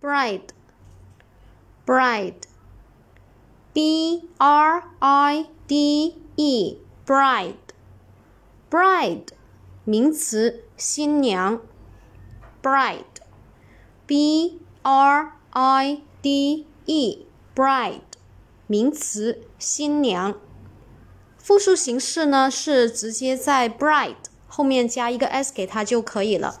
bride，bride，b r i d e，bride，bride，名词，新娘，bride，b r i d e，bride，名词，新娘。复数形式呢是直接在 bride 后面加一个 s 给它就可以了。